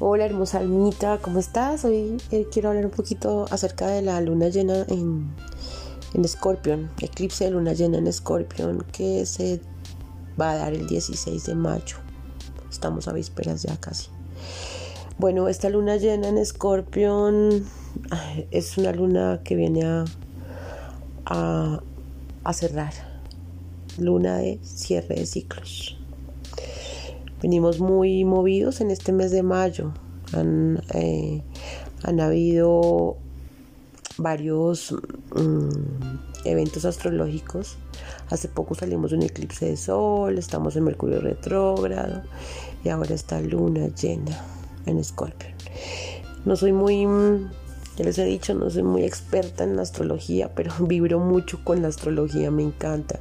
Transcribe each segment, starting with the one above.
Hola hermosa almita, ¿cómo estás? Hoy eh, quiero hablar un poquito acerca de la luna llena en, en Scorpion, eclipse de luna llena en Scorpion que se va a dar el 16 de mayo. Estamos a vísperas ya casi. Bueno, esta luna llena en Scorpion es una luna que viene a, a cerrar. Luna de cierre de ciclos. Venimos muy movidos en este mes de mayo. Han, eh, habido varios mm, eventos astrológicos. Hace poco salimos de un eclipse de sol, estamos en Mercurio retrógrado y ahora está luna llena en Escorpio. No soy muy, ya les he dicho, no soy muy experta en astrología, pero vibro mucho con la astrología, me encanta.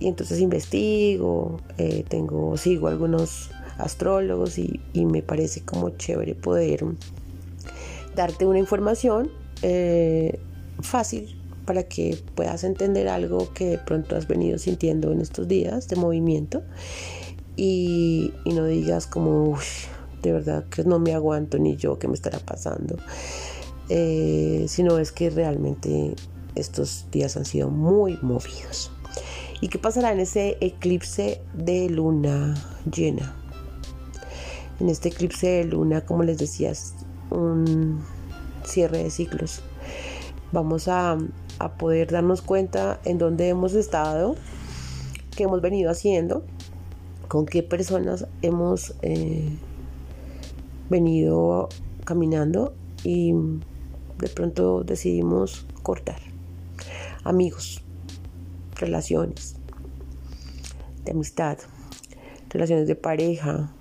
Y entonces investigo, eh, tengo, sigo algunos astrólogos y, me parece como chévere poder darte una información eh, fácil para que puedas entender algo que pronto has venido sintiendo en estos días de movimiento y, no digas como, de verdad que no me aguanto ni yo, qué me estará pasando, eh, sino es que realmente estos días han sido muy movidos. ¿Y qué pasará en ese eclipse de luna llena? En este eclipse de luna, como les decía, es un cierre de ciclos. Vamos a, poder darnos cuenta en dónde hemos estado, qué hemos venido haciendo, con qué personas hemos eh, venido caminando y de pronto decidimos cortar. Amigos, relaciones de amistad, relaciones de pareja,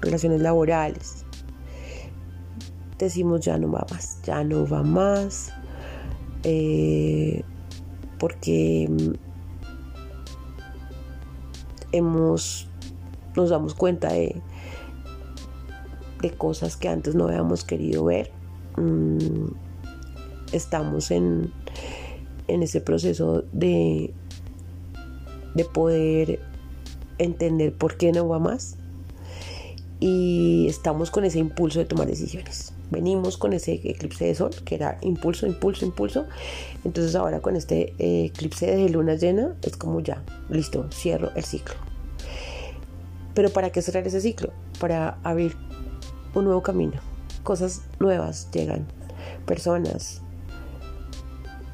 relaciones laborales. Decimos ya no va más, ya no va más, eh, porque mm, hemos, nos damos cuenta de, de cosas que antes no habíamos querido ver. Mm, estamos en, en ese proceso de, de poder entender por qué no va más y estamos con ese impulso de tomar decisiones. Venimos con ese eclipse de sol, que era impulso, impulso, impulso. Entonces ahora con este eh, eclipse de luna llena es como ya, listo, cierro el ciclo. Pero ¿para qué cerrar ese ciclo? Para abrir un nuevo camino. Cosas nuevas llegan, personas,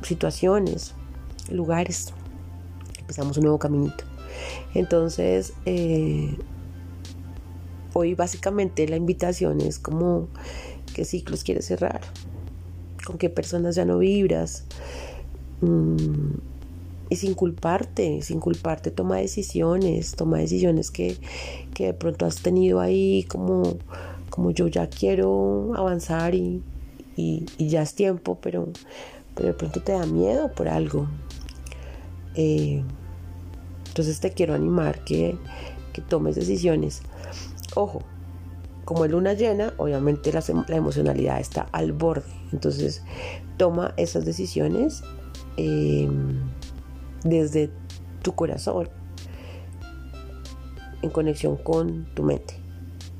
situaciones, lugares. Empezamos un nuevo caminito. Entonces, eh, hoy básicamente la invitación es como qué ciclos quieres cerrar, con qué personas ya no vibras. Mm, y sin culparte, sin culparte, toma decisiones, toma decisiones que, de pronto has tenido ahí como, como yo ya quiero avanzar y, ya es tiempo, pero, pero de pronto te da miedo por algo. Eh, entonces te quiero animar que, tomes decisiones. Ojo, como es luna llena, obviamente la, emocionalidad está al borde. Entonces toma esas decisiones em, desde tu corazón, en conexión con tu mente,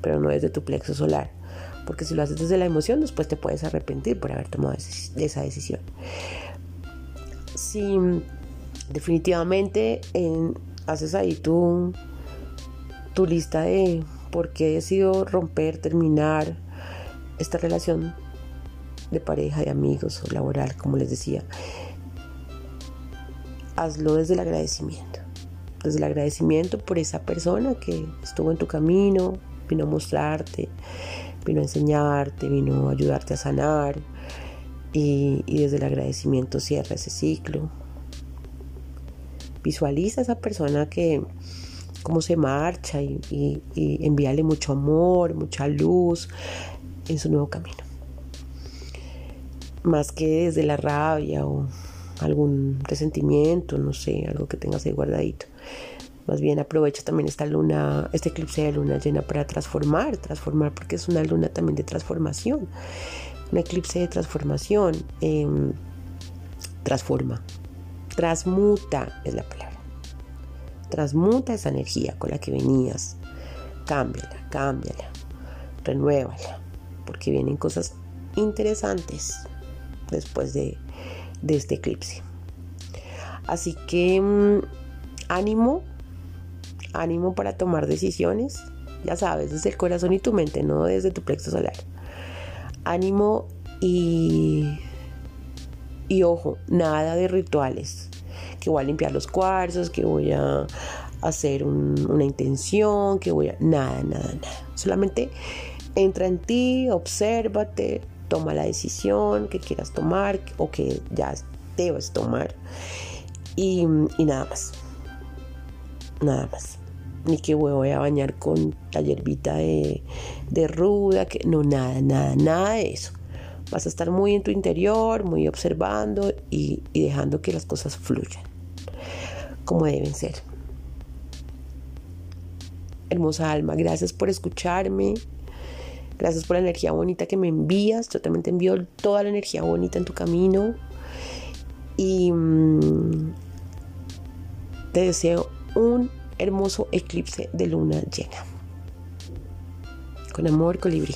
pero no desde tu plexo solar. Porque si lo haces desde la emoción, después te puedes arrepentir por haber tomado esa decisión. Si definitivamente haces ahí tu, tu lista de por qué he decidido romper, terminar esta relación de pareja, de amigos o laboral, como les decía. Hazlo desde el agradecimiento. Desde el agradecimiento por esa persona que estuvo en tu camino, vino a mostrarte, vino a enseñarte, vino a ayudarte a sanar. Y desde el agradecimiento cierra ese ciclo, Visualiza a esa persona que cómo se marcha y, y, envíale mucho amor, mucha luz en su nuevo camino. Más que desde la rabia o algún resentimiento, no sé, algo que tengas ahí guardadito. Más bien aprovecha también esta luna, este eclipse de luna llena para transformar, transformar porque es una luna también de transformación. Un eclipse de transformación em, transforma, Transmuta es la palabra. Transmuta esa energía con la que venías. Cámbiala, cámbiala, renuévala. porque vienen cosas interesantes después de, este eclipse. Así que mm, ánimo, ánimo para tomar decisiones, ya sabes, desde el corazón y tu mente, no desde tu plexo solar. Ánimo y, y ojo, nada de rituales, que voy a limpiar los cuarzos, que voy a hacer una intención, que voy a... Nada, nada, nada. Solamente entra en ti, obsérvate, toma la decisión que quieras tomar o que ya debes tomar y, nada más. Nada más. Ni que voy a bañar con la hierbita de, ruda, que no, nada, nada, nada de eso. Vas a estar muy en tu interior, muy observando y, dejando que las cosas fluyan como deben ser. Hermosa alma, gracias por escucharme. Gracias por la energía bonita que me envías. Yo también te envío toda la energía bonita en tu camino. Y mm, te deseo un hermoso eclipse de luna llena. Con amor, colibrí.